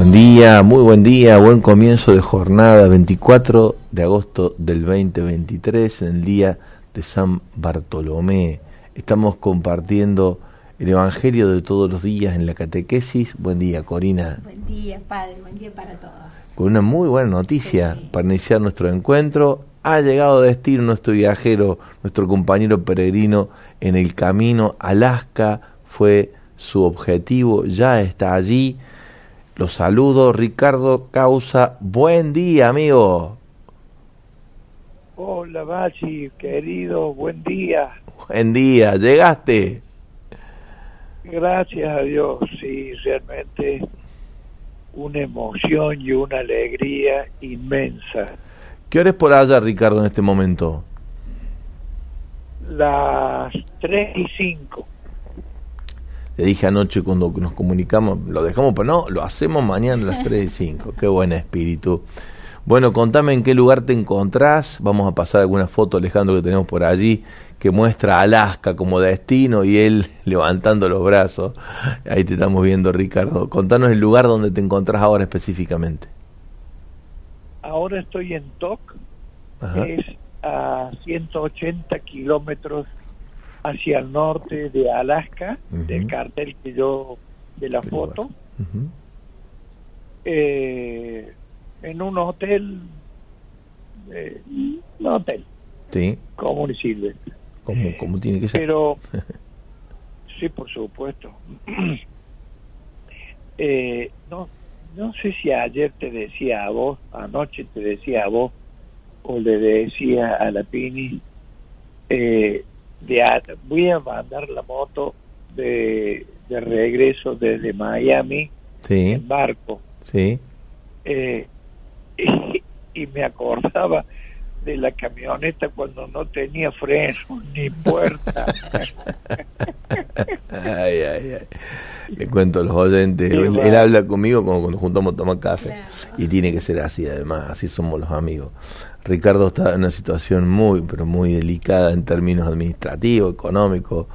Buen día, muy buen día, buen comienzo de jornada 24 de agosto del 2023, en el día de San Bartolomé. Estamos compartiendo el Evangelio de todos los días en la catequesis. Buen día, Corina. Buen día, Padre, buen día para todos. Con una muy buena noticia Sí. para iniciar nuestro encuentro. Ha llegado a destino nuestro viajero, nuestro compañero peregrino en el camino. Alaska fue su objetivo, ya está allí. Los saludo, Ricardo Causa. Buen día, amigo. Hola, Bachi, querido, buen día. Buen día, llegaste. Gracias a Dios, sí, realmente una emoción y una alegría inmensa. ¿Qué hora es por allá, Ricardo, en este momento? Las 3 y 5. Le dije anoche cuando nos comunicamos, lo dejamos, pero no, lo hacemos mañana a las 3 y 5. Qué buen espíritu. Bueno, contame en qué lugar te encontrás. Vamos a pasar alguna foto, Alejandro, que tenemos por allí, que muestra Alaska como destino y él levantando los brazos. Ahí te estamos viendo, Ricardo. Contanos el lugar donde te encontrás ahora específicamente. Ahora estoy en Tok, Ajá. es a 180 kilómetros hacia el norte de Alaska, del cartel que yo, de la Qué foto, eh, en un hotel, eh, un hotel, Sí, como un Silvestre. como, como tiene que ser. Pero, sí, por supuesto. eh, no, no sé si ayer te decía a vos, anoche te decía a vos, o le decía a la Pini, eh, de, voy a mandar la moto de, de regreso desde Miami Sí, en barco. sí. Eh, y, y me acordaba de la camioneta cuando no tenía freno ni puerta. Ay, ay, ay. Le cuento a los oyentes. Sí, Él, él habla conmigo como cuando juntamos a tomar café. Claro. Y tiene que ser así, además. Así somos los amigos. Ricardo está en una situación muy, pero muy delicada en términos administrativos, económicos.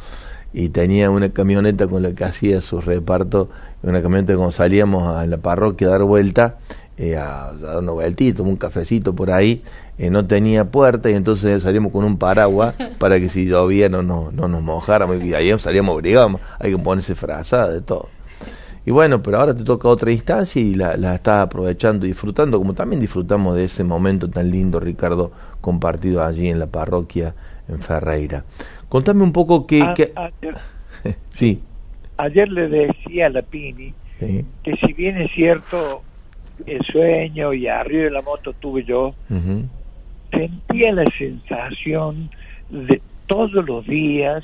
Y tenía una camioneta con la que hacía su reparto. Una camioneta cuando salíamos a la parroquia a dar vuelta, eh, a, a dar una vueltita, un cafecito por ahí. Eh, no tenía puerta y entonces salíamos con un paraguas para que si llovía no, no, no nos mojáramos y ahí salíamos obligados, hay que ponerse frazada de todo. Y bueno, pero ahora te toca otra instancia y la, la estás aprovechando y disfrutando, como también disfrutamos de ese momento tan lindo, Ricardo, compartido allí en la parroquia en Ferreira. Contame un poco qué... A- qué- ayer, sí, ayer le decía a la Pini sí, que si bien es cierto el sueño y arriba de la moto tuve yo, sentía la sensación de todos los días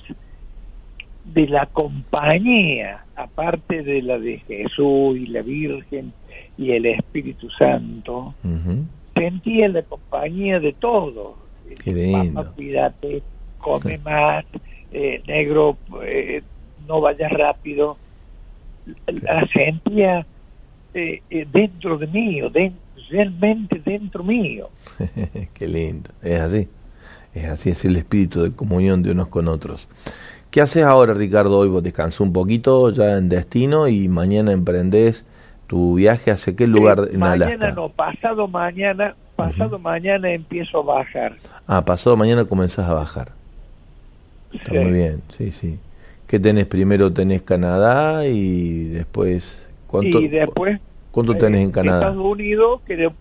de la compañía, aparte de la de Jesús y la Virgen y el Espíritu Santo, sentía la compañía de todos. Papá, cuídate, come más, eh, negro, eh, no vayas rápido. la sentía eh, eh, dentro de mí, o den- realmente dentro mío. Qué lindo, es así. Es así, es el espíritu de comunión de unos con otros. ¿Qué haces ahora, Ricardo? Hoy vos descansás un poquito ya en destino y mañana emprendés tu viaje hacia qué lugar Eh, en mañana Alaska. no, pasado mañana, pasado mañana empiezo a bajar. Ah, pasado mañana comenzás a bajar. Está muy bien, sí, sí. ¿Qué tenés? Primero tenés Canadá y después... ¿Cuánto, y después ¿cuánto tenés eh, en Canadá? Estados Unidos, que de-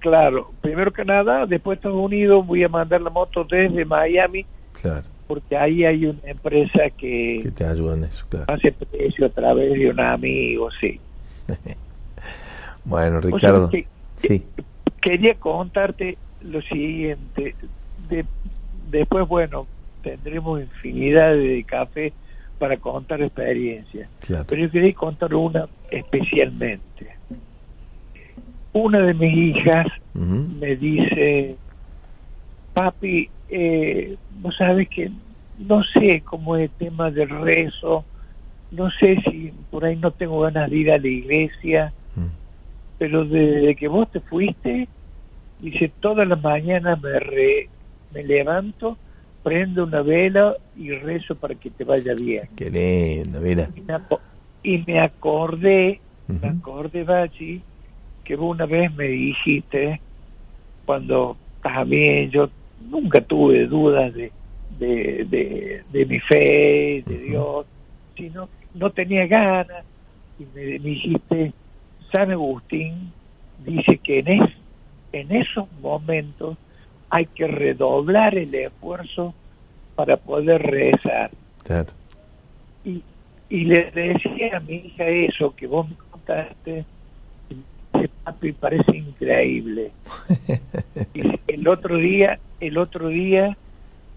claro, primero Canadá, después Estados Unidos, voy a mandar la moto desde Miami, Claro, porque ahí hay una empresa que que te ayudan eso, claro. hace precio a través de un amigo, sí. Bueno, O sea Ricardo, que- sí, quería contarte lo siguiente. De, después, bueno, tendremos infinidad de café para contar experiencias. claro. Pero yo quería contar una especialmente. Una de mis hijas me dice, papi, eh, vos sabes que no sé cómo es el tema del rezo, no sé si por ahí no tengo ganas de ir a la iglesia, mm. pero desde que vos te fuiste, dice, todas las mañanas me, re- me levanto, prendo una vela y rezo para que te vaya bien. Qué lindo, mira. Y me, acordé, me acordé, Bachi, que vos una vez me dijiste, cuando también yo nunca tuve dudas de, de, de, de mi fe, de. Dios, sino no tenía ganas, y me, me dijiste, San Agustín dice que en, es, en esos momentos hay que redoblar el esfuerzo para poder rezar y, y le decía a mi hija eso que vos me contaste me parece increíble. Y el otro día el otro día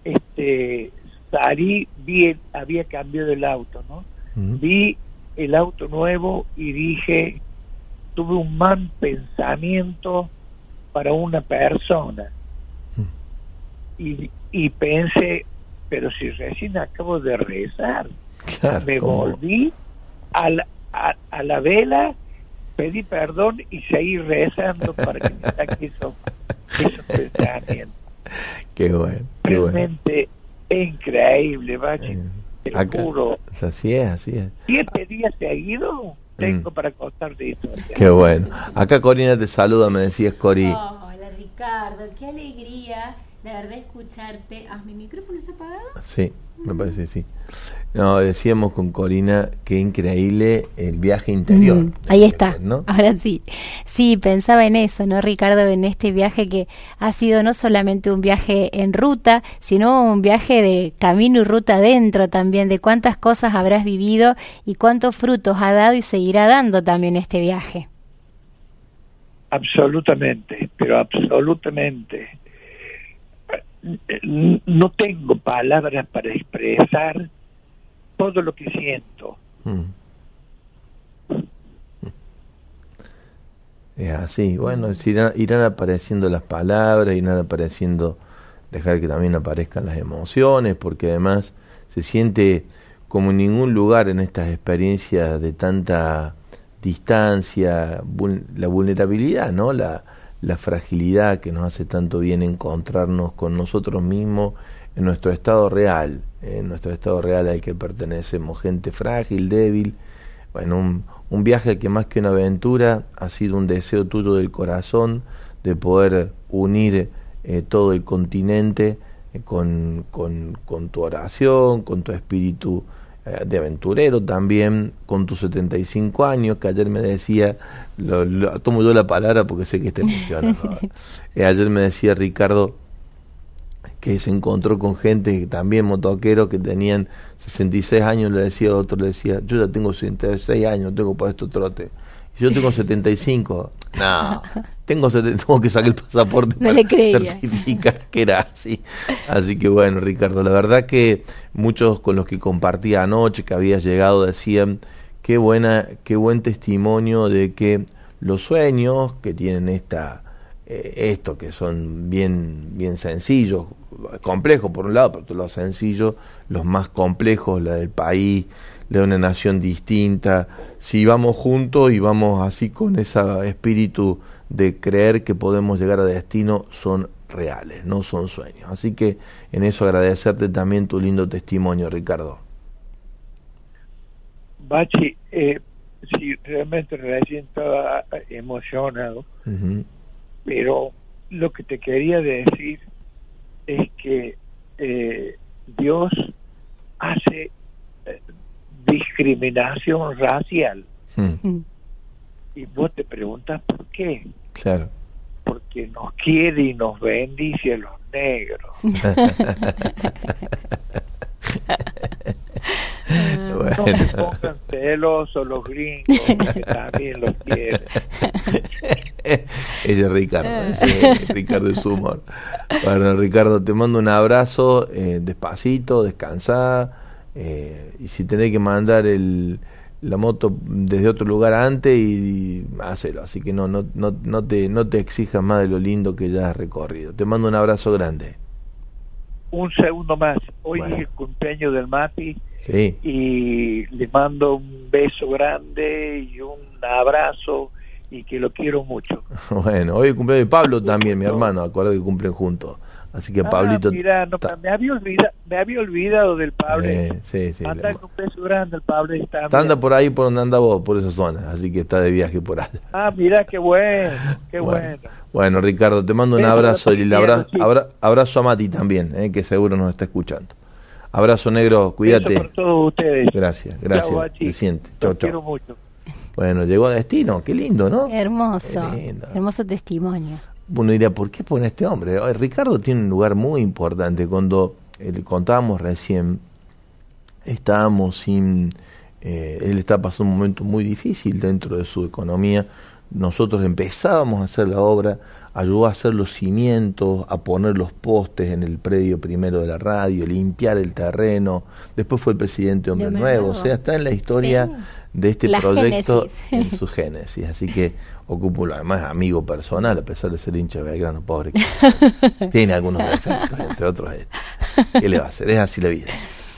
este salí vi el- había cambiado el auto no vi el auto nuevo y dije tuve un mal pensamiento para una persona. Y, y pensé pero si recién acabo de rezar Claro, me ¿cómo? volví a la, a, a la vela, pedí perdón y seguí rezando para que me saque esos, esos pensamientos. Qué bueno, qué bueno. Realmente es increíble, Bachi. Eh, Te acá- juro. Así es, así es. Siete días seguidos tengo Mm. para contarte esto. Qué bueno. Acá Corina te saluda, me decías Cori. Oh, hola Ricardo, qué alegría de verdad escucharte. Ah, ¿mi micrófono está apagado? Sí, me parece que sí. No, decíamos con Corina que increíble el viaje interior. Mm, ahí está, ¿no? ahora sí. Sí, pensaba en eso, ¿no, Ricardo? En este viaje que ha sido no solamente un viaje en ruta, sino un viaje de camino y ruta dentro también, de cuántas cosas habrás vivido y cuántos frutos ha dado y seguirá dando también este viaje. Absolutamente, pero absolutamente. Eh, No tengo palabras para expresar todo lo que siento. Mm. Es así, bueno, se irán, irán apareciendo las palabras, irán apareciendo, dejar que también aparezcan las emociones, porque además se siente como en ningún lugar en estas experiencias de tanta distancia, vul- la vulnerabilidad, ¿no? La, la fragilidad que nos hace tanto bien encontrarnos con nosotros mismos en nuestro estado real, en nuestro estado real al que pertenecemos, gente frágil, débil. Bueno, un, un viaje que más que una aventura ha sido un deseo tuyo del corazón de poder unir eh, todo el continente eh, con, con, con tu oración, con tu espíritu eh, de aventurero también, con tus 75 años, que ayer me decía, lo, lo- tomo yo la palabra porque sé que está emocionado. Eh, ayer me decía Ricardo que se encontró con gente también motoqueros que tenían 66 años, le decía otro, le decía, yo ya tengo 66 años, tengo para esto trote. Y yo tengo 75. No, tengo, 70 tengo que sacar el pasaporte No para certificar que era así. Así que bueno, Ricardo, la verdad que muchos con los que compartía anoche, que había llegado, decían, qué buena, qué buen testimonio de que los sueños que tienen esta eh, esto que son bien bien sencillos complejos por un lado pero los sencillos los más complejos la del país de una nación distinta, si vamos juntos y vamos así con ese espíritu de creer que podemos llegar a destino, son reales, no son sueños. Así que en eso agradecerte también tu lindo testimonio, Ricardo. Bachi, eh, sí, realmente recién estaba emocionado. Pero lo que te quería decir es que eh, Dios hace eh, discriminación racial Mm, y vos te preguntas por qué. Claro. Porque nos quiere y nos bendice a los negros. No Bueno. se pongan celosos los gringos, que también los quieren. Ese es Ricardo, es Ricardo es humor. Bueno, Ricardo, te mando un abrazo, eh, despacito, descansá, eh, y si tenés que mandar el, la moto desde otro lugar antes, y, y hacelo, así que no, no, no, no, te, no te exijas más de lo lindo que ya has recorrido. Te mando un abrazo grande. Un segundo más. Hoy Bueno. es el cumpleaños del Mati Sí, y le mando un beso grande y un abrazo y que lo quiero mucho. bueno, hoy el cumpleaños de Pablo también, mi hermano, acuerda que cumplen juntos. Así que Ah, Pablito... mira, no, ta- me, había olvidado, me había olvidado del Pablo. Eh, sí, sí, Anda con un beso grande el Pablo. Está, anda por ahí por donde anda vos, por esa zona, así que está de viaje por allá. Ah, mira, qué bueno, qué Bueno, bueno. bueno, Ricardo, te mando un abrazo y le abra- Sebastián, sí. abra- abrazo a Mati también, eh, que seguro nos está escuchando. Abrazo negro, cuídate. para todos ustedes. Gracias, gracias. Se siente. Los Chau, quiero chau. mucho. Bueno, llegó a destino, qué lindo, ¿no? Hermoso, Qué lindo. hermoso testimonio. Uno diría, ¿por qué pone este hombre? Ay, Ricardo tiene un lugar muy importante. Cuando eh, le contábamos recién, estábamos sin... eh, él está pasando un momento muy difícil dentro de su economía. Nosotros empezábamos a hacer la obra, ayudó a hacer los cimientos, a poner los postes en el predio primero de la radio, limpiar el terreno. Después fue el presidente de Hombre Nuevo. Nuevo. O sea, está en la historia Sí. de este La proyecto génesis. en su génesis. Así que ocupo además amigo personal, a pesar de ser hincha de Belgrano, pobre. que- Tiene algunos defectos, entre otros este. ¿Qué le va a hacer? Es así la vida.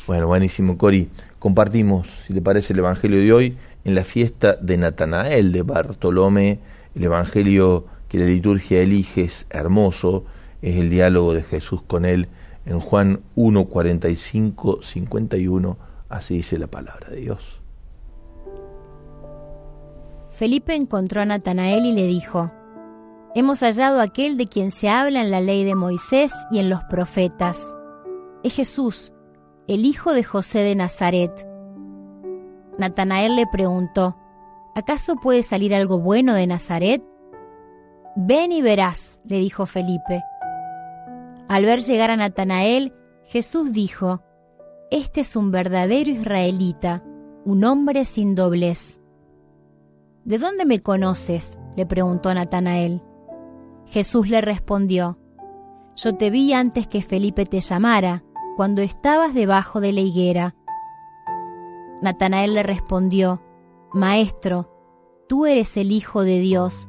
Bueno, buenísimo, Cori. Compartimos, si le parece, el Evangelio de hoy en la fiesta de Natanael de Bartolomé. El Evangelio que la liturgia elige es hermoso, es el diálogo de Jesús con él en Juan 1, 45, 51. Así dice la palabra de Dios. Felipe encontró a Natanael y le dijo, Hemos hallado aquel de quien se habla en la ley de Moisés y en los profetas. Es Jesús, el hijo de José de Nazaret. Natanael le preguntó, ¿acaso puede salir algo bueno de Nazaret? Ven y verás, le dijo Felipe. Al ver llegar a Natanael, Jesús dijo, Este es un verdadero israelita, un hombre sin doblez. ¿De dónde me conoces? le preguntó Natanael. Jesús le respondió, Yo te vi antes que Felipe te llamara, cuando estabas debajo de la higuera. Natanael le respondió, Maestro, tú eres el Hijo de Dios,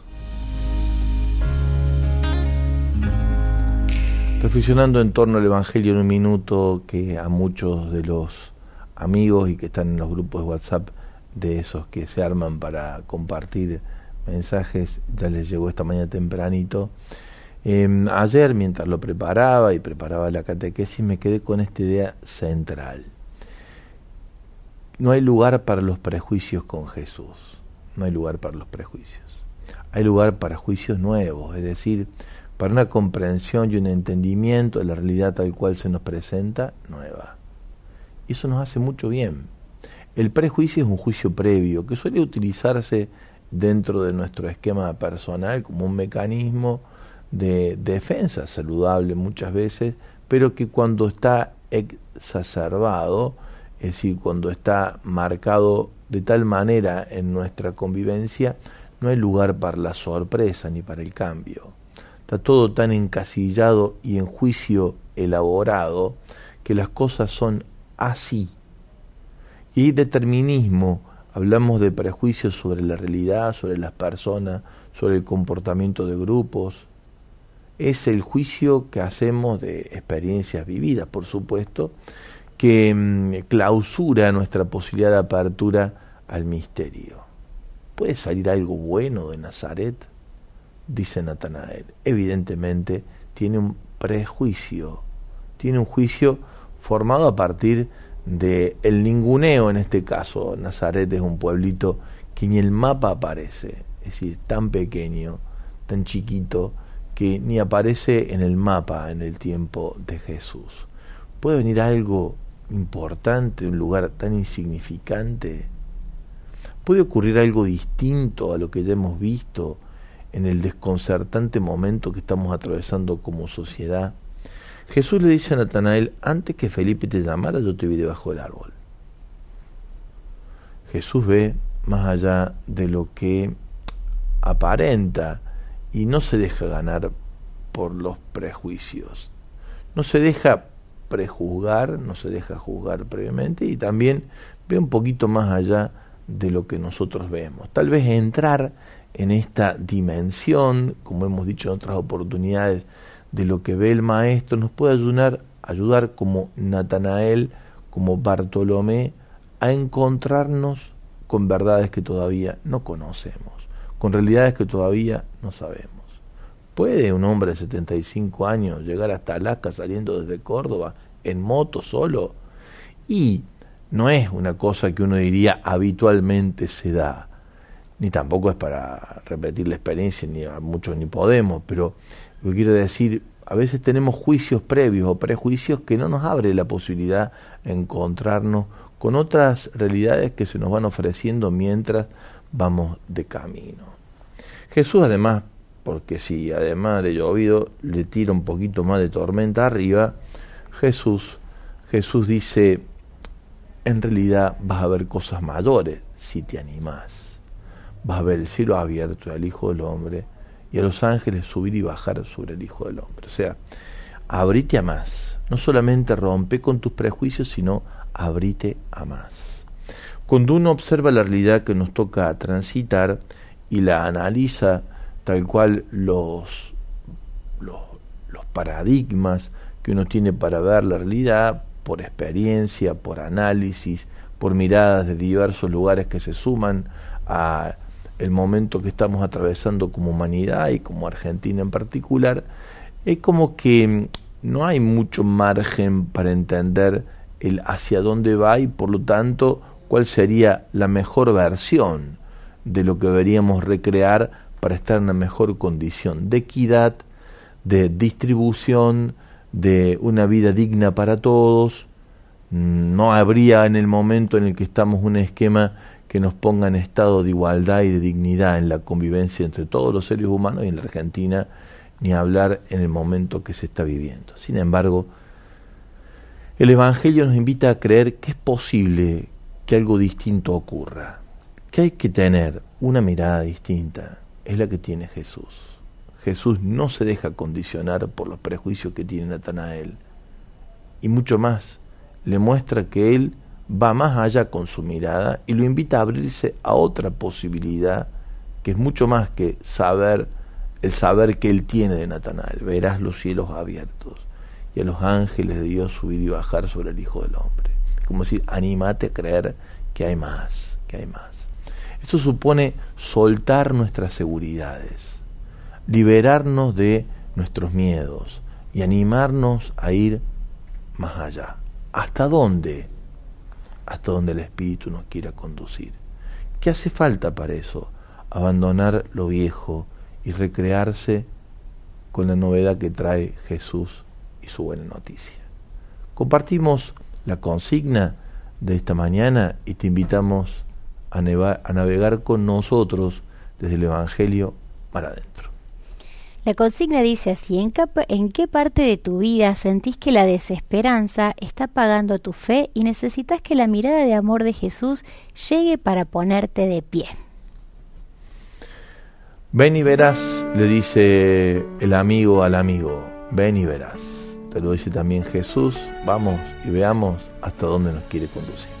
Reflexionando en torno al Evangelio en un minuto que a muchos de los amigos y que están en los grupos de WhatsApp de esos que se arman para compartir mensajes, ya les llegó esta mañana tempranito. Eh, ayer, mientras lo preparaba y preparaba la catequesis, me quedé con esta idea central. No hay lugar para los prejuicios con Jesús. No hay lugar para los prejuicios. Hay lugar para juicios nuevos, es decir, para una comprensión y un entendimiento de la realidad tal cual se nos presenta nueva. Y eso nos hace mucho bien. El prejuicio es un juicio previo que suele utilizarse dentro de nuestro esquema personal como un mecanismo de defensa saludable muchas veces, pero que cuando está exacerbado, es decir, cuando está marcado de tal manera en nuestra convivencia, no hay lugar para la sorpresa ni para el cambio. Está todo tan encasillado y en juicio elaborado que las cosas son así. Y determinismo, hablamos de prejuicios sobre la realidad, sobre las personas, sobre el comportamiento de grupos. Es el juicio que hacemos de experiencias vividas, por supuesto, que mm, clausura nuestra posibilidad de apertura al misterio. ¿Puede salir algo bueno de Nazaret? Dice Natanael. Evidentemente tiene un prejuicio, tiene un juicio formado a partir de el ninguneo en este caso. Nazaret es un pueblito que ni el mapa aparece, es decir, tan pequeño, tan chiquito, que ni aparece en el mapa en el tiempo de Jesús. ¿Puede venir algo importante, un lugar tan insignificante? ¿Puede ocurrir algo distinto a lo que ya hemos visto en el desconcertante momento que estamos atravesando como sociedad? Jesús le dice a Natanael, antes que Felipe te llamara, yo te vi debajo del árbol. Jesús ve más allá de lo que aparenta y no se deja ganar por los prejuicios. No se deja prejuzgar, no se deja juzgar previamente y también ve un poquito más allá de lo que nosotros vemos. Tal vez entrar en esta dimensión, como hemos dicho en otras oportunidades, de lo que ve el maestro, nos puede ayudar, ayudar como Natanael, como Bartolomé, a encontrarnos con verdades que todavía no conocemos, con realidades que todavía no sabemos. ¿Puede un hombre de 75 años llegar hasta Alaska saliendo desde Córdoba en moto solo? Y no es una cosa que uno diría habitualmente se da, ni tampoco es para repetir la experiencia, ni a muchos ni podemos, pero lo quiero decir, a veces tenemos juicios previos o prejuicios que no nos abre la posibilidad de encontrarnos con otras realidades que se nos van ofreciendo mientras vamos de camino. Jesús además, porque si además de llovido le tira un poquito más de tormenta arriba, Jesús, Jesús dice, en realidad vas a ver cosas mayores si te animás. Vas a ver el cielo abierto al Hijo del Hombre y a los ángeles subir y bajar sobre el Hijo del Hombre. O sea, abrite a más. No solamente rompe con tus prejuicios, sino abrite a más. Cuando uno observa la realidad que nos toca transitar y la analiza tal cual los, los, los paradigmas que uno tiene para ver la realidad, por experiencia, por análisis, por miradas de diversos lugares que se suman a el momento que estamos atravesando como humanidad y como Argentina en particular, es como que no hay mucho margen para entender el hacia dónde va y por lo tanto cuál sería la mejor versión de lo que deberíamos recrear para estar en una mejor condición de equidad, de distribución, de una vida digna para todos. No habría en el momento en el que estamos un esquema que nos ponga en estado de igualdad y de dignidad en la convivencia entre todos los seres humanos y en la Argentina, ni hablar en el momento que se está viviendo. Sin embargo, el Evangelio nos invita a creer que es posible que algo distinto ocurra, que hay que tener una mirada distinta, es la que tiene Jesús. Jesús no se deja condicionar por los prejuicios que tiene Natanael. Y mucho más, le muestra que Él va más allá con su mirada y lo invita a abrirse a otra posibilidad que es mucho más que saber el saber que Él tiene de Natanael. Verás los cielos abiertos y a los ángeles de Dios subir y bajar sobre el Hijo del Hombre. Como decir, animate a creer que hay más, que hay más. Eso supone soltar nuestras seguridades liberarnos de nuestros miedos y animarnos a ir más allá. ¿Hasta dónde? Hasta donde el Espíritu nos quiera conducir. ¿Qué hace falta para eso? Abandonar lo viejo y recrearse con la novedad que trae Jesús y su buena noticia. Compartimos la consigna de esta mañana y te invitamos a, navegar con nosotros desde el Evangelio para adentro. La consigna dice así, ¿en qué, ¿en qué parte de tu vida sentís que la desesperanza está pagando tu fe y necesitas que la mirada de amor de Jesús llegue para ponerte de pie? Ven y verás, le dice el amigo al amigo, ven y verás. Te lo dice también Jesús, vamos y veamos hasta dónde nos quiere conducir.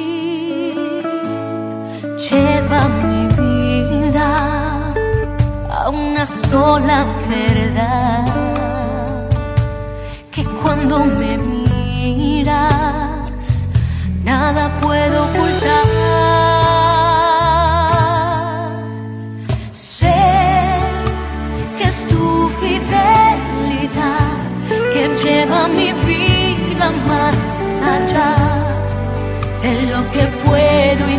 Una sola verdad, que cuando me miras, nada puedo ocultar. Sé que es tu fidelidad que lleva mi vida más allá de lo que puedo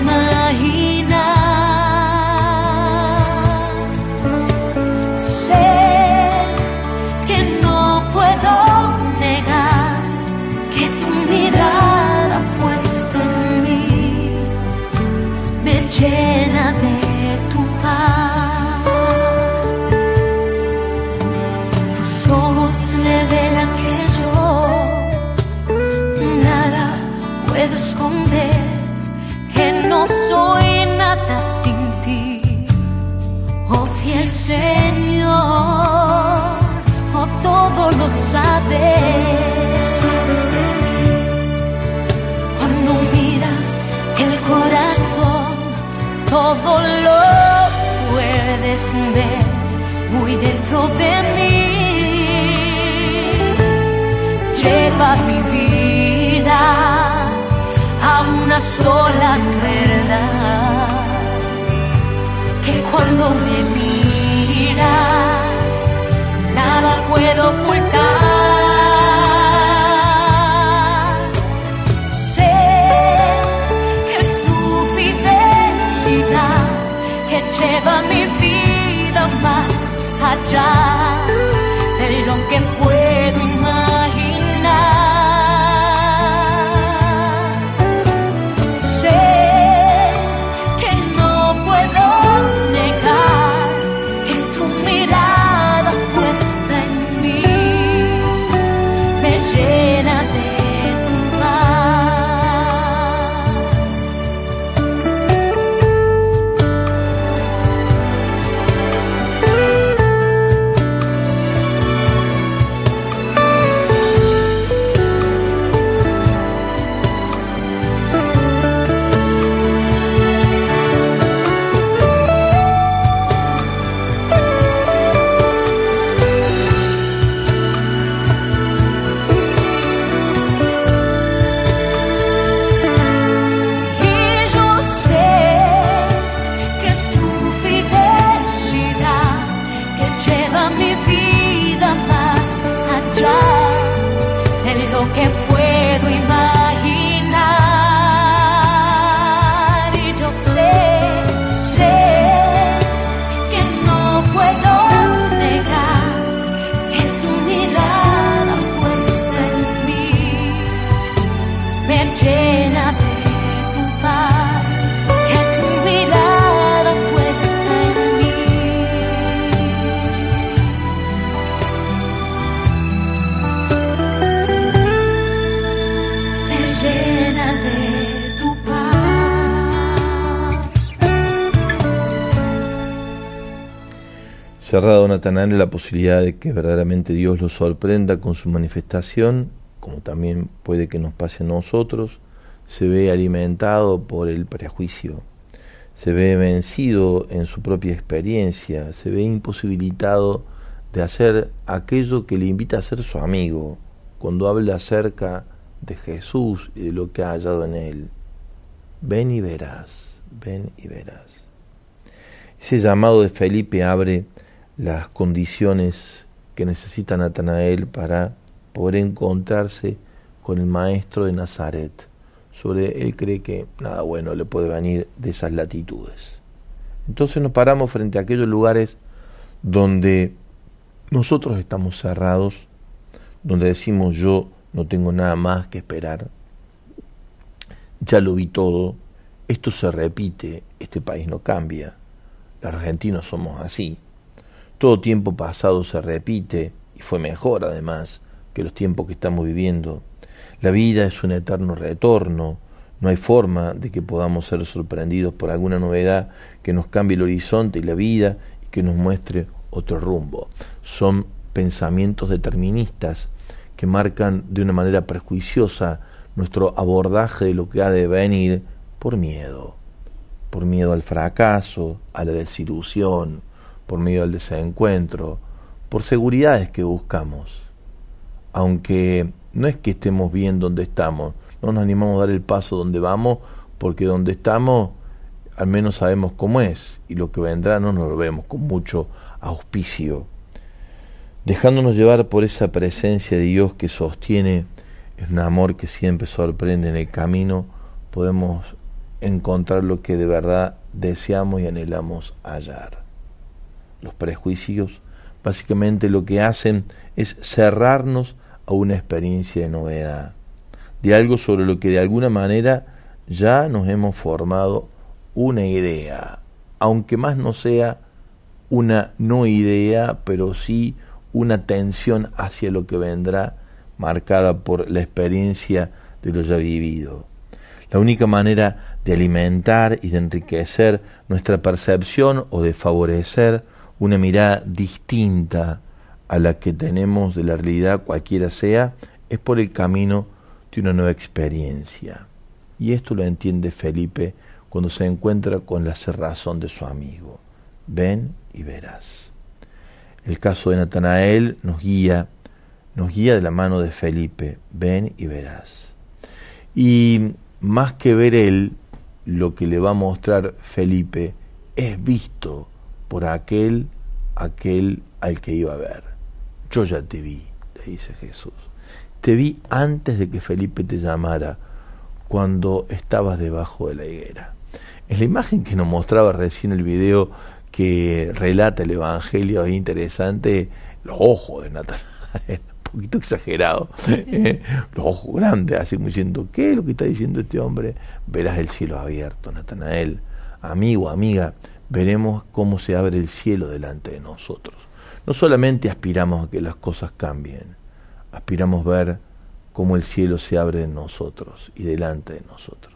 llena de tu paz. Tus ojos revelan que yo nada puedo esconder, que no soy nada sin ti. Oh fiel Señor, oh todo lo sabes. Puedes muy dentro de mí. Lleva mi vida a una sola verdad. Que cuando me miras, nada puedo ocultar. Allá de lo que Natanael la posibilidad de que verdaderamente Dios lo sorprenda con su manifestación, como también puede que nos pase a nosotros, se ve alimentado por el prejuicio, se ve vencido en su propia experiencia, se ve imposibilitado de hacer aquello que le invita a ser su amigo, cuando habla acerca de Jesús y de lo que ha hallado en él. Ven y verás, ven y verás. Ese llamado de Felipe abre las condiciones que necesita Natanael para poder encontrarse con el maestro de Nazaret. Sobre él cree que nada bueno le puede venir de esas latitudes. Entonces nos paramos frente a aquellos lugares donde nosotros estamos cerrados, donde decimos yo no tengo nada más que esperar, ya lo vi todo, esto se repite, este país no cambia, los argentinos somos así, todo tiempo pasado se repite y fue mejor además que los tiempos que estamos viviendo. La vida es un eterno retorno, no hay forma de que podamos ser sorprendidos por alguna novedad que nos cambie el horizonte y la vida y que nos muestre otro rumbo. Son pensamientos deterministas que marcan de una manera prejuiciosa nuestro abordaje de lo que ha de venir por miedo, por miedo al fracaso, a la desilusión, por miedo al desencuentro, por seguridades que buscamos. Aunque no es que estemos bien donde estamos, no nos animamos a dar el paso donde vamos, porque donde estamos al menos sabemos cómo es, y lo que vendrá no nos lo vemos con mucho auspicio. Dejándonos llevar por esa presencia de Dios que sostiene, es un amor que siempre sorprende en el camino, podemos encontrar lo que de verdad deseamos y anhelamos hallar. Los prejuicios básicamente lo que hacen es cerrarnos a una experiencia de novedad de algo sobre lo que de alguna manera ya nos hemos formado una idea, aunque más no sea una no idea, pero sí una tensión hacia lo que vendrá marcada por la experiencia de lo ya vivido. La única manera de alimentar y de enriquecer nuestra percepción o de favorecer una mirada distinta a la que tenemos de la realidad cualquiera sea, es por el camino de una nueva experiencia. Y esto lo entiende Felipe cuando se encuentra con la cerrazón de su amigo. Ven y verás. El caso de Natanael nos guía, nos guía de la mano de Felipe. Ven y verás. Y más que ver él, lo que le va a mostrar Felipe es visto por aquel, aquel al que iba a ver. Yo ya te vi, le dice Jesús. Te vi antes de que Felipe te llamara, cuando estabas debajo de la higuera. Es la imagen que nos mostraba recién el video que relata el Evangelio, es interesante, los ojos de Natanael, un poquito exagerado, ¿eh? los ojos grandes, así como diciendo, ¿qué es lo que está diciendo este hombre? Verás el cielo abierto, Natanael, amigo, amiga, veremos cómo se abre el cielo delante de nosotros. No solamente aspiramos a que las cosas cambien, aspiramos ver cómo el cielo se abre en nosotros y delante de nosotros.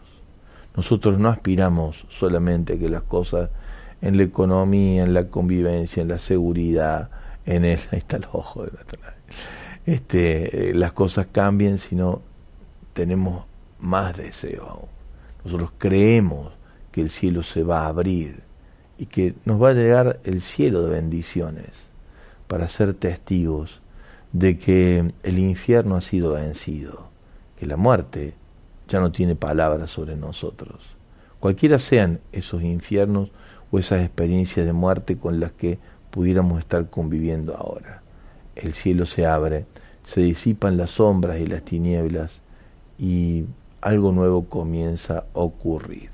Nosotros no aspiramos solamente a que las cosas en la economía, en la convivencia, en la seguridad, en el, ahí está el ojo de este, eh, las cosas cambien, sino tenemos más deseo aún. Nosotros creemos que el cielo se va a abrir y que nos va a llegar el cielo de bendiciones para ser testigos de que el infierno ha sido vencido, que la muerte ya no tiene palabras sobre nosotros. Cualquiera sean esos infiernos o esas experiencias de muerte con las que pudiéramos estar conviviendo ahora. El cielo se abre, se disipan las sombras y las tinieblas y algo nuevo comienza a ocurrir.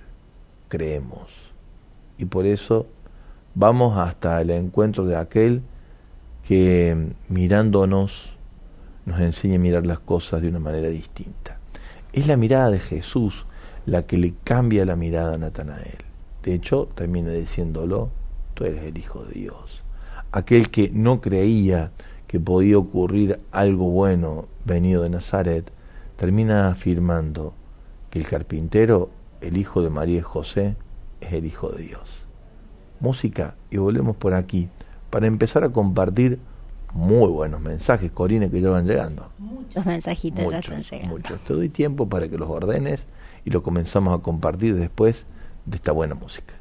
Creemos. Y por eso vamos hasta el encuentro de aquel que mirándonos nos enseña a mirar las cosas de una manera distinta. Es la mirada de Jesús la que le cambia la mirada a Natanael. De hecho, termina diciéndolo, tú eres el Hijo de Dios. Aquel que no creía que podía ocurrir algo bueno venido de Nazaret, termina afirmando que el carpintero, el hijo de María y José, es el Hijo de Dios. Música, y volvemos por aquí para empezar a compartir muy buenos mensajes, Corina, que ya van llegando. Muchos mensajitos ya están llegando. Muchos. Te doy tiempo para que los ordenes y lo comenzamos a compartir después de esta buena música.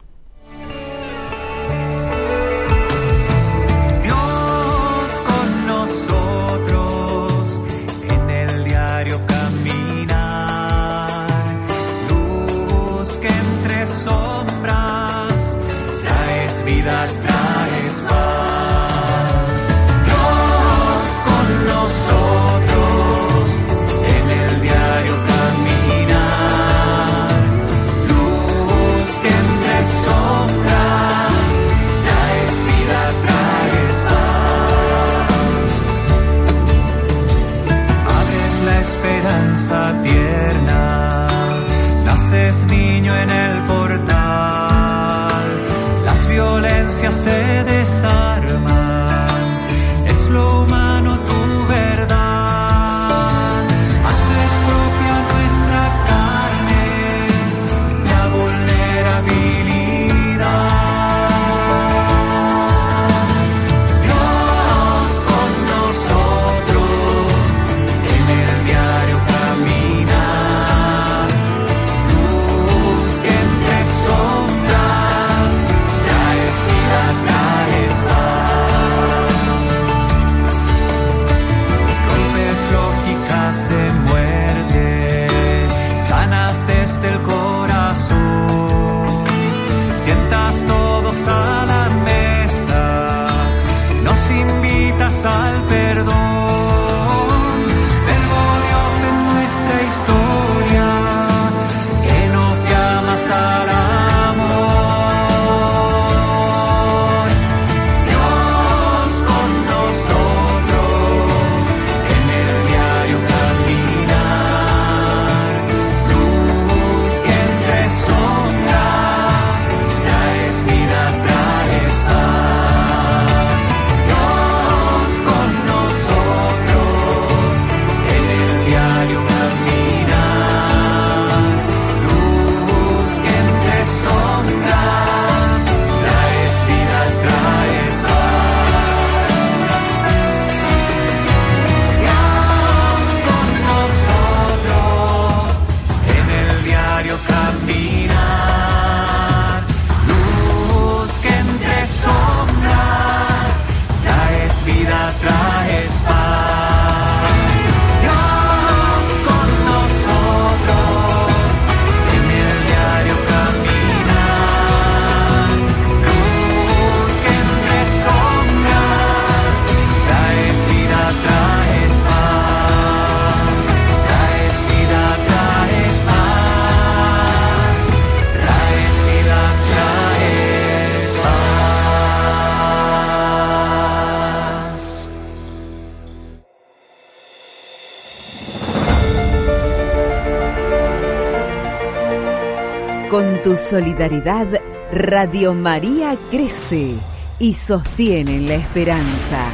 Tu solidaridad, Radio María crece y sostiene la esperanza.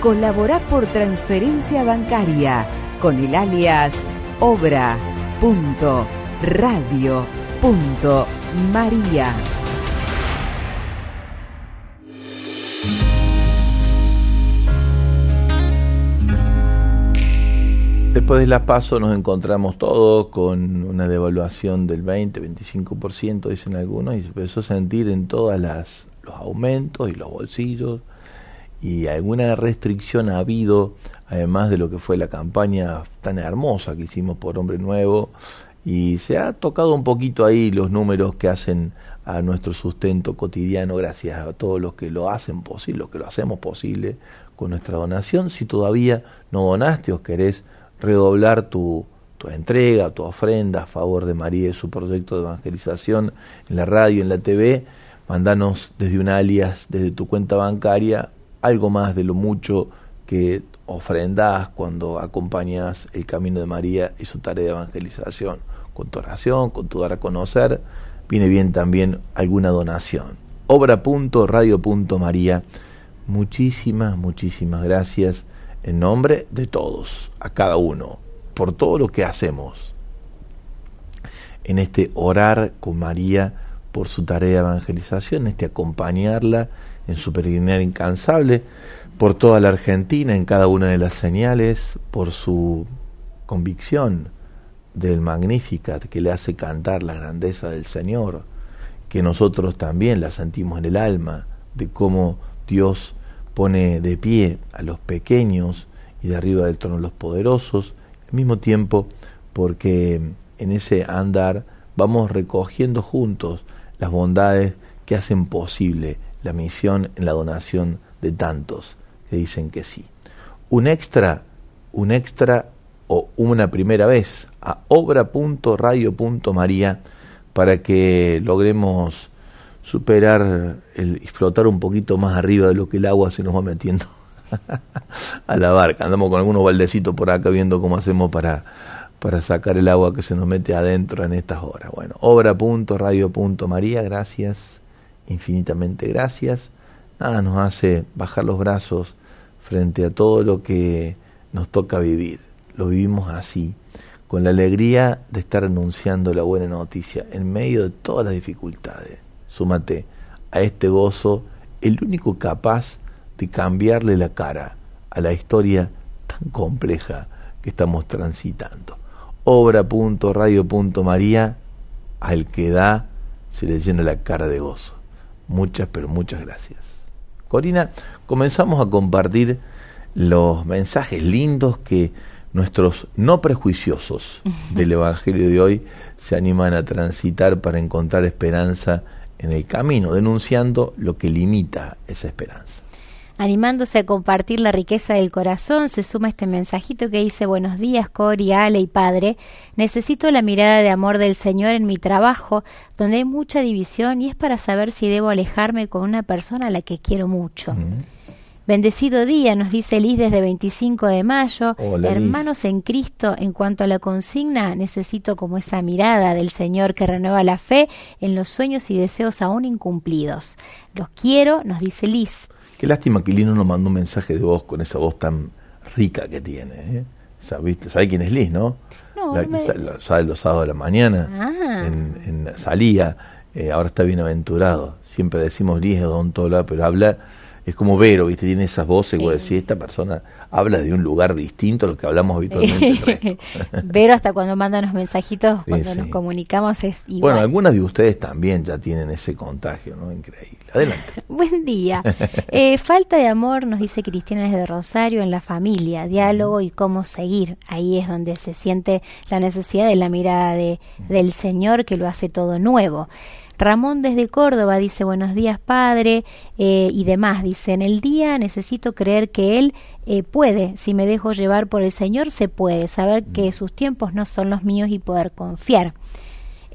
Colabora por transferencia bancaria con el alias obra.radio.maría. Después de la paso nos encontramos todos con una devaluación del 20, 25%, dicen algunos, y se empezó a sentir en todas las los aumentos y los bolsillos y alguna restricción ha habido, además de lo que fue la campaña tan hermosa que hicimos por Hombre Nuevo, y se ha tocado un poquito ahí los números que hacen a nuestro sustento cotidiano, gracias a todos los que lo hacen posible, los que lo hacemos posible con nuestra donación. Si todavía no donaste o querés redoblar tu, tu entrega, tu ofrenda a favor de María y su proyecto de evangelización en la radio, en la TV, mandanos desde un alias, desde tu cuenta bancaria, algo más de lo mucho que ofrendas cuando acompañas el camino de María y su tarea de evangelización. Con tu oración, con tu dar a conocer, viene bien también alguna donación. Obra.radio.maría. Muchísimas, muchísimas gracias en nombre de todos, a cada uno, por todo lo que hacemos en este orar con María por su tarea de evangelización, en este acompañarla en su peregrinar incansable, por toda la Argentina, en cada una de las señales, por su convicción del Magnificat que le hace cantar la grandeza del Señor, que nosotros también la sentimos en el alma, de cómo Dios pone de pie a los pequeños y de arriba del trono los poderosos, al mismo tiempo porque en ese andar vamos recogiendo juntos las bondades que hacen posible la misión en la donación de tantos que dicen que sí. Un extra, un extra o una primera vez a obra.radio.maría para que logremos superar el, y flotar un poquito más arriba de lo que el agua se nos va metiendo a la barca. Andamos con algunos baldecitos por acá viendo cómo hacemos para, para sacar el agua que se nos mete adentro en estas horas. Bueno, obra.radio.maría, gracias, infinitamente gracias. nada nos hace bajar los brazos frente a todo lo que nos toca vivir. Lo vivimos así, con la alegría de estar anunciando la buena noticia en medio de todas las dificultades. Súmate a este gozo, el único capaz de cambiarle la cara a la historia tan compleja que estamos transitando. Obra.radio.maría, al que da se le llena la cara de gozo. Muchas, pero muchas gracias. Corina, comenzamos a compartir los mensajes lindos que nuestros no prejuiciosos del Evangelio de hoy se animan a transitar para encontrar esperanza en el camino, denunciando lo que limita esa esperanza. Animándose a compartir la riqueza del corazón, se suma este mensajito que dice Buenos días, Cori, Ale y Padre. Necesito la mirada de amor del Señor en mi trabajo, donde hay mucha división y es para saber si debo alejarme con una persona a la que quiero mucho. Bendecido día, nos dice Liz desde 25 de mayo. Hermanos en Cristo, en cuanto a la consigna, necesito como esa mirada del Señor que renueva la fe en los sueños y deseos aún incumplidos. Los quiero, nos dice Liz. Qué lástima que Lino nos mandó un mensaje de voz con esa voz tan rica que tiene. ¿eh? ¿Sabe quién es Liz, no? No, Sabe los sábados de la mañana. Ah. En, salía, eh, ahora está bienaventurado. Siempre decimos Liz odontóloga, pero habla es como Vero, ¿viste? Tiene esas voces, sí. decir, esta persona habla de un lugar distinto a lo que hablamos habitualmente. Vero hasta cuando manda los mensajitos, cuando nos comunicamos es igual. Bueno, algunas de ustedes también ya tienen ese contagio, ¿no? Increíble. Adelante. Buen día. Eh, falta de amor, nos dice Cristina desde Rosario, en la familia, diálogo y cómo seguir. Ahí es donde se siente la necesidad de la mirada de, del Señor que lo hace todo nuevo. Ramón desde Córdoba dice buenos días padre eh, y demás. Dice en el día necesito creer que Él eh, puede. Si me dejo llevar por el Señor se puede. Saber que sus tiempos no son los míos y poder confiar.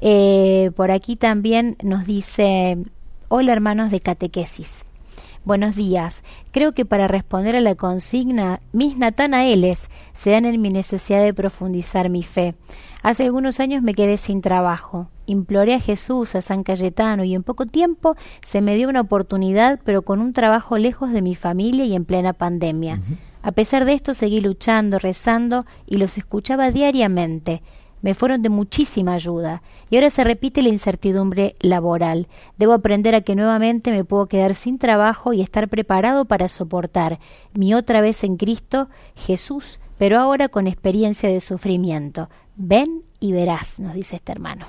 Eh, por aquí también nos dice hola hermanos de catequesis. Buenos días. Creo que para responder a la consigna, mis natanaeles se dan en mi necesidad de profundizar mi fe. Hace algunos años me quedé sin trabajo. Imploré a Jesús, a San Cayetano, y en poco tiempo se me dio una oportunidad, pero con un trabajo lejos de mi familia y en plena pandemia. A pesar de esto seguí luchando, rezando, y los escuchaba diariamente. Me fueron de muchísima ayuda. Y ahora se repite la incertidumbre laboral. Debo aprender a que nuevamente me puedo quedar sin trabajo y estar preparado para soportar mi otra vez en Cristo, Jesús, pero ahora con experiencia de sufrimiento. Ven y verás, nos dice este hermano.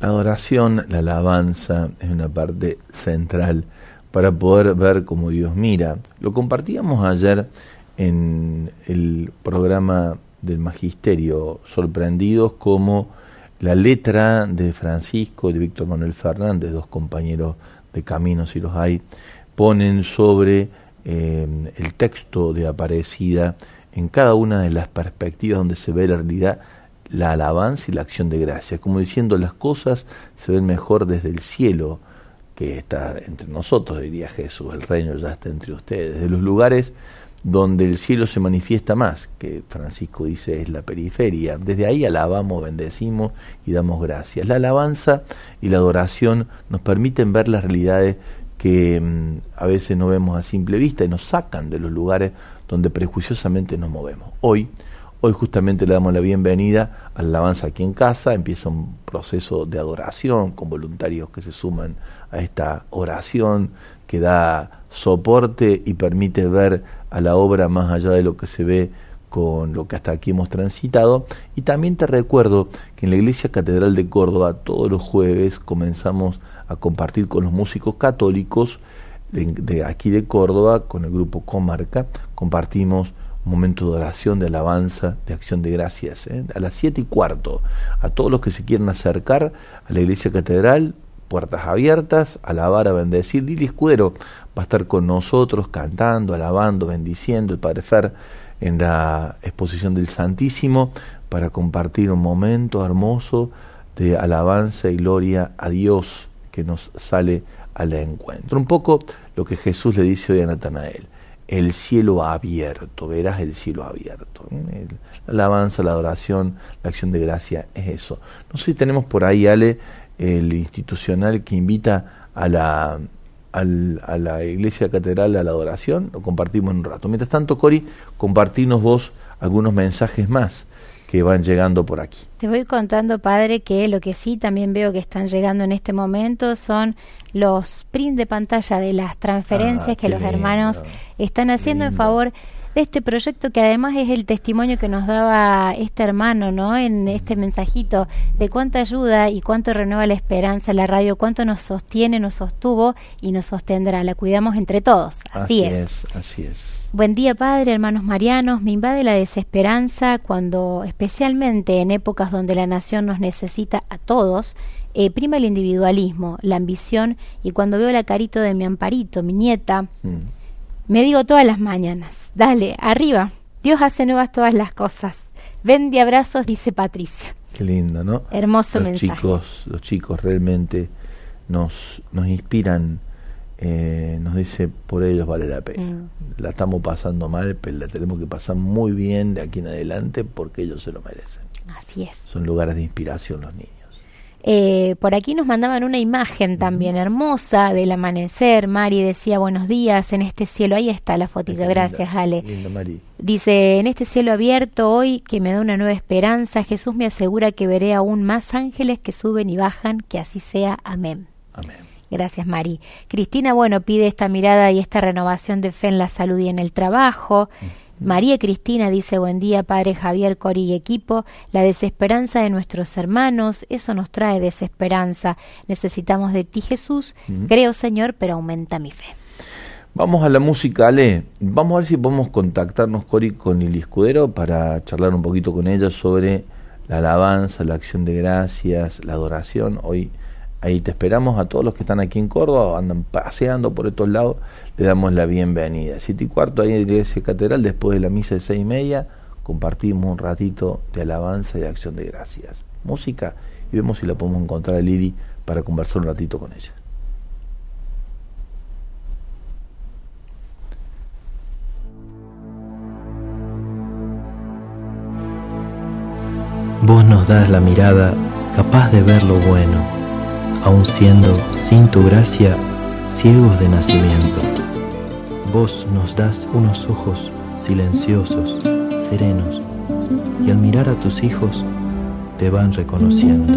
La adoración, la alabanza es una parte central para poder ver cómo Dios mira. Lo compartíamos ayer en el programa del Magisterio, sorprendidos como la letra de Francisco y de Víctor Manuel Fernández, dos compañeros de camino si los hay, ponen sobre eh, el texto de Aparecida en cada una de las perspectivas donde se ve la realidad, la alabanza y la acción de gracias, como diciendo las cosas se ven mejor desde el cielo que está entre nosotros, diría Jesús, el reino ya está entre ustedes, de los lugares donde el cielo se manifiesta más, que Francisco dice es la periferia. Desde ahí alabamos, bendecimos y damos gracias. La alabanza y la adoración nos permiten ver las realidades que mm, a veces no vemos a simple vista y nos sacan de los lugares donde prejuiciosamente nos movemos. Hoy, hoy justamente le damos la bienvenida a la alabanza aquí en casa, empieza un proceso de adoración con voluntarios que se suman a esta oración que da soporte y permite ver a la obra más allá de lo que se ve con lo que hasta aquí hemos transitado. Y también te recuerdo que en la Iglesia Catedral de Córdoba todos los jueves comenzamos a compartir con los músicos católicos de, aquí de Córdoba, con el grupo Comarca, compartimos un momento de oración, de alabanza, de acción de gracias. ¿eh? A las siete y cuarto, a todos los que se quieran acercar a la iglesia catedral, puertas abiertas, alabar, a bendecir. Lili Escudero va a estar con nosotros cantando, alabando, bendiciendo, el Padre Fer en la exposición del Santísimo para compartir un momento hermoso de alabanza y gloria a Dios que nos sale al encuentro. Un poco lo que Jesús le dice hoy a Natanael, el cielo abierto, verás el cielo abierto. la alabanza, la adoración, la acción de gracia es eso. No sé si tenemos por ahí, Ale, el institucional que invita a la al, a la iglesia catedral a la adoración, lo compartimos en un rato. Mientras tanto, Cori, compartinos vos algunos mensajes más que van llegando por aquí. Te voy contando, padre, que lo que sí también veo que están llegando en este momento son los prints de pantalla de las transferencias Ah, que los lindo, hermanos están haciendo en favor de este proyecto que además es el testimonio que nos daba este hermano, ¿no? En este mensajito de cuánta ayuda y cuánto renueva la esperanza la radio, cuánto nos sostiene, nos sostuvo y nos sostendrá. La cuidamos entre todos. Así, es. Así es. Buen día, Padre, hermanos marianos. Me invade la desesperanza cuando, especialmente en épocas donde la nación nos necesita a todos, eh, prima el individualismo, la ambición y cuando veo la carito de mi amparito, mi nieta, Mm. Me digo todas las mañanas, dale, arriba, Dios hace nuevas todas las cosas. Ven de abrazos, dice Patricia. Qué lindo, ¿no? Hermoso los mensaje. chicos, los chicos realmente nos, nos inspiran, eh, nos dice por ellos vale la pena. Mm. La estamos pasando mal, pero la tenemos que pasar muy bien de aquí en adelante porque ellos se lo merecen. Así es. Son lugares de inspiración los niños. Eh, por aquí nos mandaban una imagen también hermosa del amanecer. Mari decía buenos días en este cielo. Ahí está la fotito. Gracias, Ale. Mari. Dice, en este cielo abierto hoy que me da una nueva esperanza, Jesús me asegura que veré aún más ángeles que suben y bajan, que así sea. Amén. Amén. Gracias, Mari. Cristina, bueno, pide esta mirada y esta renovación de fe en la salud y en el trabajo. María Cristina dice, buen día, Padre Javier, Cori y equipo. La desesperanza de nuestros hermanos, eso nos trae desesperanza. Necesitamos de ti, Jesús. Creo, Señor, pero aumenta mi fe. Vamos a la música, Ale. Vamos a ver si podemos contactarnos, Cori, con Lili Escudero para charlar un poquito con ella sobre la alabanza, la acción de gracias, la adoración. Hoy ahí te esperamos a todos los que están aquí en Córdoba, andan paseando por estos lados, le damos la bienvenida. Siete y cuarto ahí en la iglesia catedral, después de la misa de seis y media, compartimos un ratito de alabanza y de acción de gracias. Música y vemos si la podemos encontrar a Lili para conversar un ratito con ella. Vos nos das la mirada capaz de ver lo bueno, aun siendo, sin tu gracia, ciegos de nacimiento. Vos nos das unos ojos silenciosos, serenos, y al mirar a tus hijos te van reconociendo.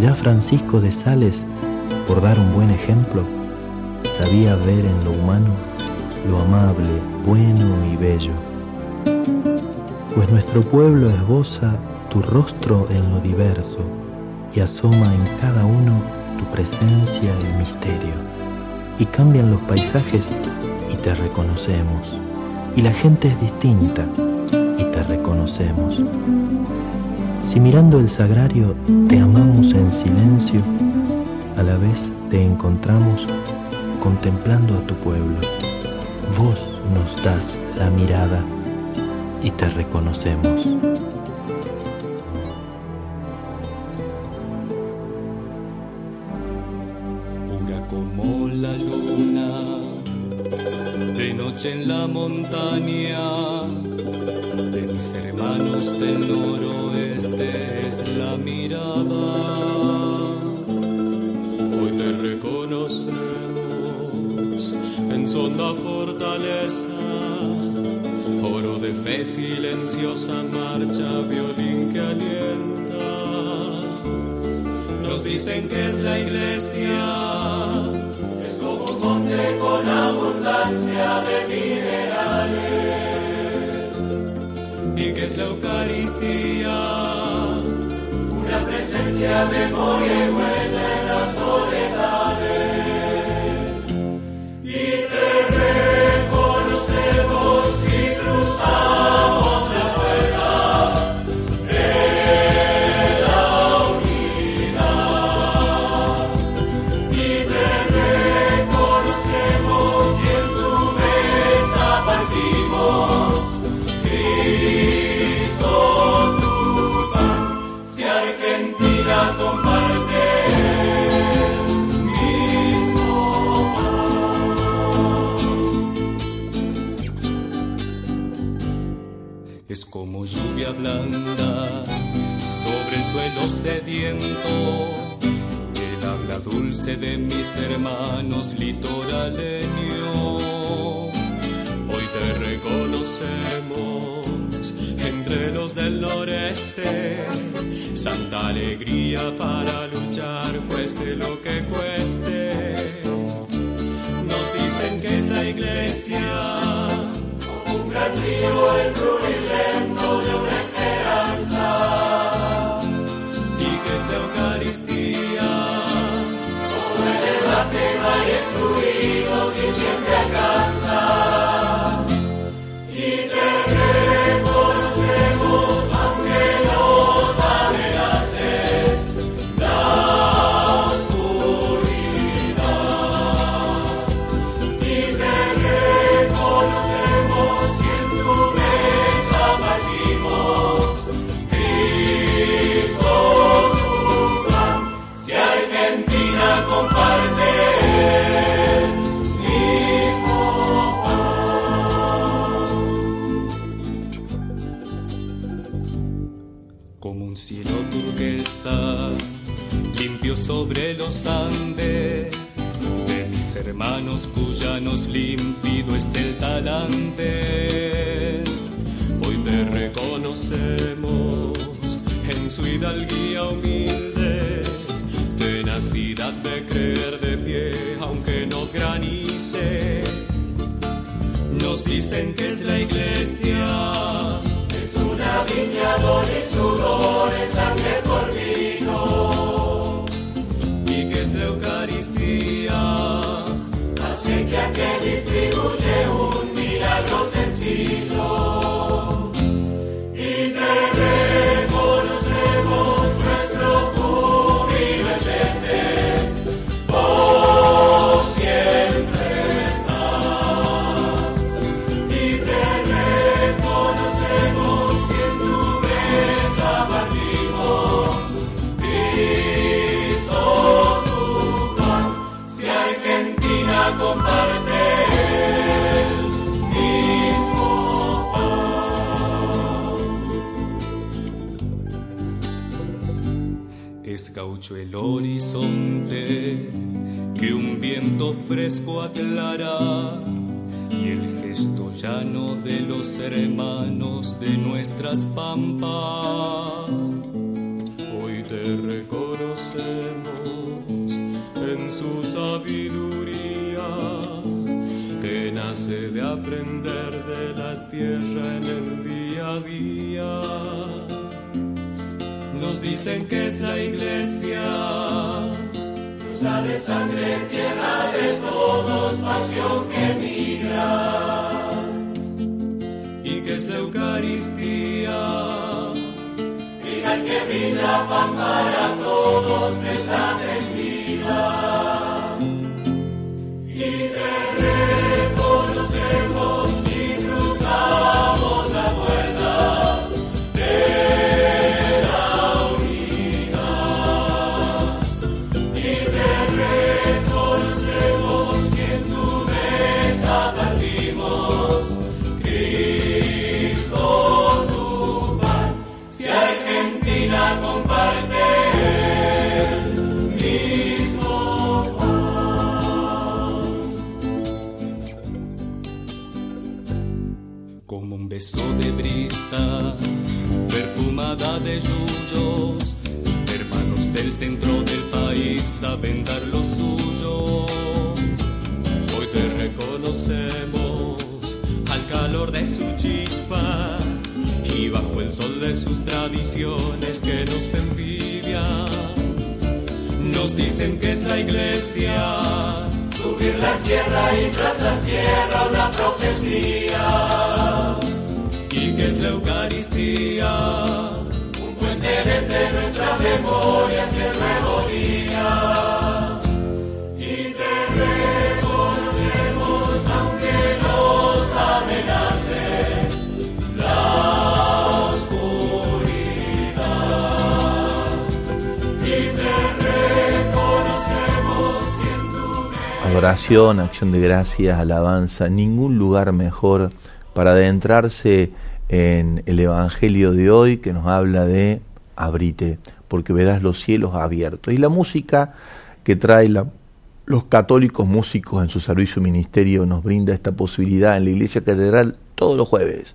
Ya Francisco de Sales, por dar un buen ejemplo, sabía ver en lo humano lo amable, bueno y bello pues nuestro pueblo esboza tu rostro en lo diverso y asoma en cada uno tu presencia y misterio. Y cambian los paisajes y te reconocemos. Y la gente es distinta y te reconocemos. Si mirando el sagrario te amamos en silencio, a la vez te encontramos contemplando a tu pueblo. Vos nos das la mirada y te reconocemos. En la montaña, de mis hermanos del noroeste es la mirada. Hoy te reconocemos en sonda fortaleza, oro de fe silenciosa marcha, violín que alienta nos dicen que es la iglesia. Es la Eucaristía. Una presencia, memoria y el suelo sediento que la la dulce de mis hermanos litoraleños. Hoy te reconocemos entre los del noreste, santa alegría para luchar, cueste lo que cueste. Nos dicen que es la iglesia, un gran río, el lento de una esperanza debate valles fluidos y siempre alcanza. Andes, de mis hermanos cuyanos límpido es el talante. Hoy te reconocemos en su hidalguía humilde, tenacidad de creer de pie aunque nos granice. Nos dicen que es la iglesia, es una viña de sudores, sangre por vino, y que es la Eucaristía, hace que aquel distribuye un el horizonte que un viento fresco aclara y el gesto llano de los hermanos de nuestras pampas. Hoy te reconocemos en su sabiduría que nace de aprender de la tierra en el día a día. Nos dicen que es la iglesia, cruza de sangre es tierra de todos, pasión que migra, y que es la Eucaristía, trigal que brilla pan para todos, mesa en vida. Centro del país saben dar lo suyo. Hoy te reconocemos al calor de su chispa y bajo el sol de sus tradiciones que nos envidian. Nos dicen que es la iglesia. Subir la sierra y tras la sierra una profecía. Y que es la Eucaristía. Desde nuestra memoria el nuevo día. Y te reconocemos aunque nos amenace la oscuridad. Y te reconocemos en tu Adoración, acción de gracias, alabanza, ningún lugar mejor para adentrarse en el Evangelio de hoy que nos habla de abrite, porque verás los cielos abiertos. Y la música que trae la, los católicos músicos en su servicio ministerio nos brinda esta posibilidad en la Iglesia Catedral todos los jueves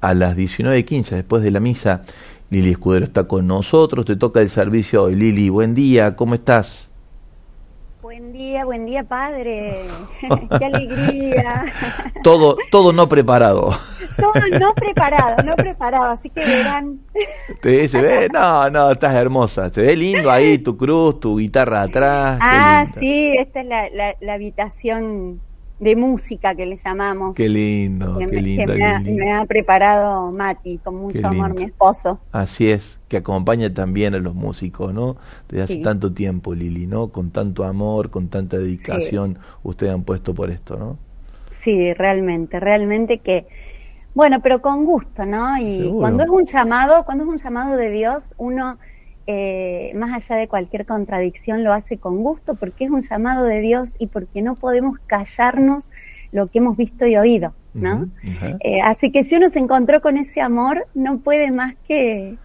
a las 19.15 después de la misa. Lili Escudero está con nosotros, te toca el servicio hoy. Lili, buen día, ¿cómo estás? Buen día, buen día, padre. Qué alegría. Todo, todo no preparado. Todo no preparado, no preparado, así que verán. Te, se ve, no, no, estás hermosa. Se ve lindo ahí tu cruz, tu guitarra atrás. Ah, sí, esta es la, la, la habitación de música que le llamamos. Qué lindo, qué lindo. me, ha, preparado Mati con mucho amor, mi esposo. Así es, que acompaña también a los músicos, ¿no? Desde hace tanto tiempo, Lili, ¿no? Con tanto amor, con tanta dedicación, ustedes han puesto por esto, ¿no? Sí, realmente, realmente que, bueno, pero con gusto, ¿no? Y cuando es un llamado, cuando es un llamado de Dios, uno eh, más allá de cualquier contradicción, lo hace con gusto porque es un llamado de Dios y porque no podemos callarnos lo que hemos visto y oído, ¿no? Eh, así que si uno se encontró con ese amor, no puede más que,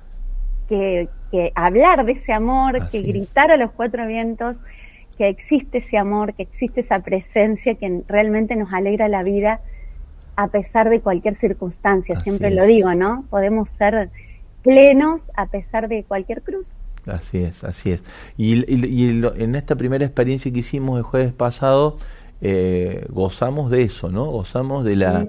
que, hablar de ese amor, que gritar a los cuatro vientos que existe ese amor, que existe esa presencia que realmente nos alegra la vida a pesar de cualquier circunstancia. Siempre lo digo, ¿no? Podemos ser plenos a pesar de cualquier cruz. Así es, así es. Y, en esta primera experiencia que hicimos el jueves pasado, eh, gozamos de eso, ¿no? Gozamos de la,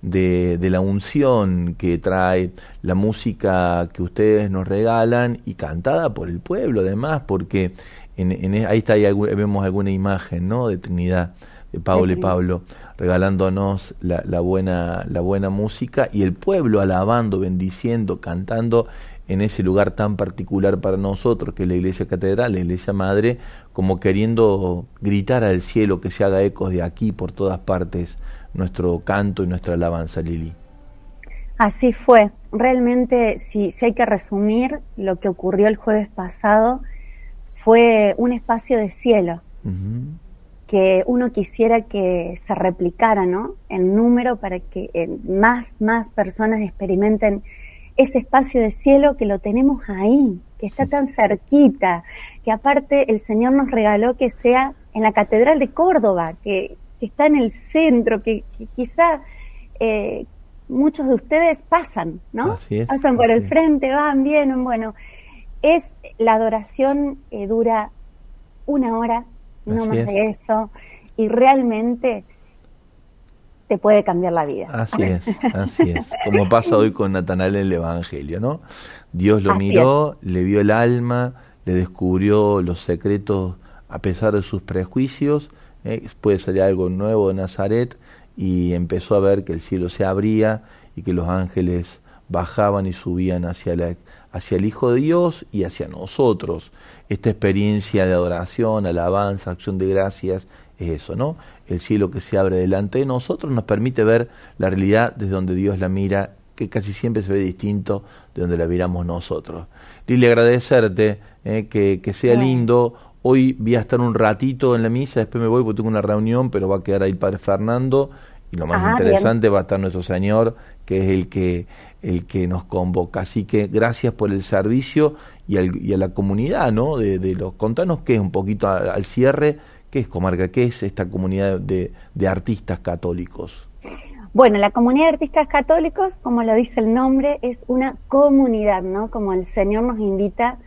de, la unción que trae la música que ustedes nos regalan y cantada por el pueblo, además, porque en, ahí está, ahí vemos alguna imagen, ¿no? De Trinidad de Pablo y Pablo, regalándonos la, la, buena, la buena música y el pueblo alabando, bendiciendo, cantando en ese lugar tan particular para nosotros, que es la iglesia catedral, la iglesia madre, como queriendo gritar al cielo que se haga ecos de aquí por todas partes nuestro canto y nuestra alabanza, Lili. Así fue. Realmente, si, si hay que resumir lo que ocurrió el jueves pasado, fue un espacio de cielo que uno quisiera que se replicara, ¿no? En número para que eh, más, más personas experimenten ese espacio de cielo que lo tenemos ahí, que está tan cerquita, que aparte el Señor nos regaló que sea en la Catedral de Córdoba, que, está en el centro, que, quizá eh, muchos de ustedes pasan, ¿no? pasan por el frente, van, vienen, bueno, es la adoración eh, dura una hora no más de eso, y realmente te puede cambiar la vida. Así es, así es. Como pasa hoy con Natanael en el Evangelio, ¿no? Dios lo miró, le vio el alma, le descubrió los secretos a pesar de sus prejuicios, ¿eh? puede salir algo nuevo de Nazaret, y empezó a ver que el cielo se abría y que los ángeles bajaban y subían hacia la hacia el Hijo de Dios y hacia nosotros. Esta experiencia de adoración, alabanza, acción de gracias, es eso, ¿no? El cielo que se abre delante de nosotros nos permite ver la realidad desde donde Dios la mira, que casi siempre se ve distinto de donde la miramos nosotros. Lili, agradecerte, eh, que, que, sea lindo. Hoy voy a estar un ratito en la misa, después me voy porque tengo una reunión, pero va a quedar ahí el Padre Fernando. Y lo más ah, interesante va a estar nuestro Señor, que es el que el que nos convoca. Así que gracias por el servicio y, a la comunidad, ¿no? De, los, contanos qué es un poquito al, cierre, qué es Comarca, qué es esta comunidad de, artistas católicos. Bueno, la comunidad de artistas católicos, como lo dice el nombre, es una comunidad, ¿no? Como el Señor nos invita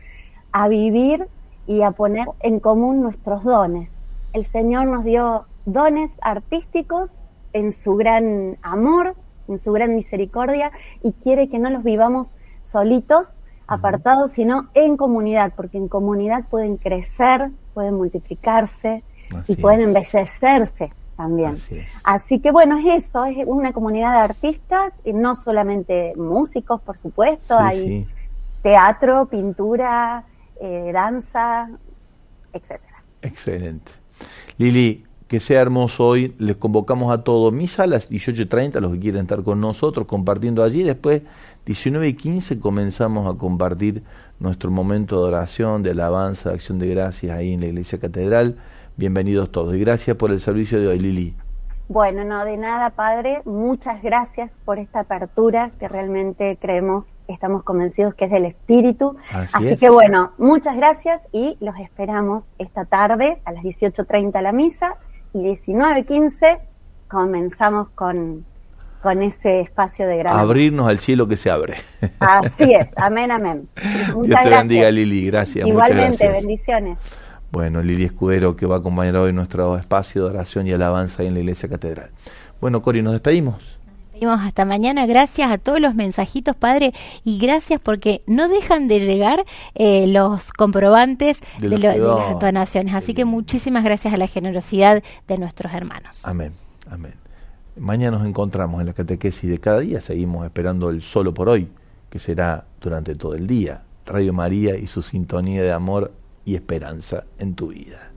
a vivir y a poner en común nuestros dones. El Señor nos dio dones artísticos en su gran amor, en su gran misericordia y quiere que no los vivamos solitos, apartados, sino en comunidad, porque en comunidad pueden crecer, pueden multiplicarse y pueden embellecerse también. Así, que bueno, es eso, es una comunidad de artistas, y no solamente músicos, por supuesto, hay teatro, pintura, eh, danza, etcétera. Excelente. Lili, que sea hermoso hoy. Les convocamos a todos. Misa a las 18.30, los que quieren estar con nosotros, compartiendo allí. Después, 19 y 15, comenzamos a compartir nuestro momento de oración, de alabanza, de acción de gracias ahí en la Iglesia Catedral. Bienvenidos todos. Y gracias por el servicio de hoy, Lili. Bueno, no, de nada, padre. Muchas gracias por esta apertura que realmente creemos, estamos convencidos que es del espíritu. Así, que bueno, muchas gracias y los esperamos esta tarde a las 18.30 la misa 19.15 comenzamos con, con ese espacio de gran Abrirnos al cielo que se abre. Así es, amén, amén. Dios te bendiga, Lili, gracias. Igualmente, bendiciones. Bueno, Lili Escudero que va a acompañar hoy nuestro espacio de oración y alabanza en la Iglesia Catedral. Bueno, Cori, nos despedimos. Nos despedimos hasta mañana. Gracias a todos los mensajitos, Padre, y gracias porque no dejan de llegar eh, los comprobantes de, las donaciones. Así que muchísimas gracias a la generosidad de nuestros hermanos. Amén, amén. Mañana nos encontramos en la catequesis de cada día. Seguimos esperando el solo por hoy, que será durante todo el día. Radio María y su sintonía de amor y esperanza en tu vida.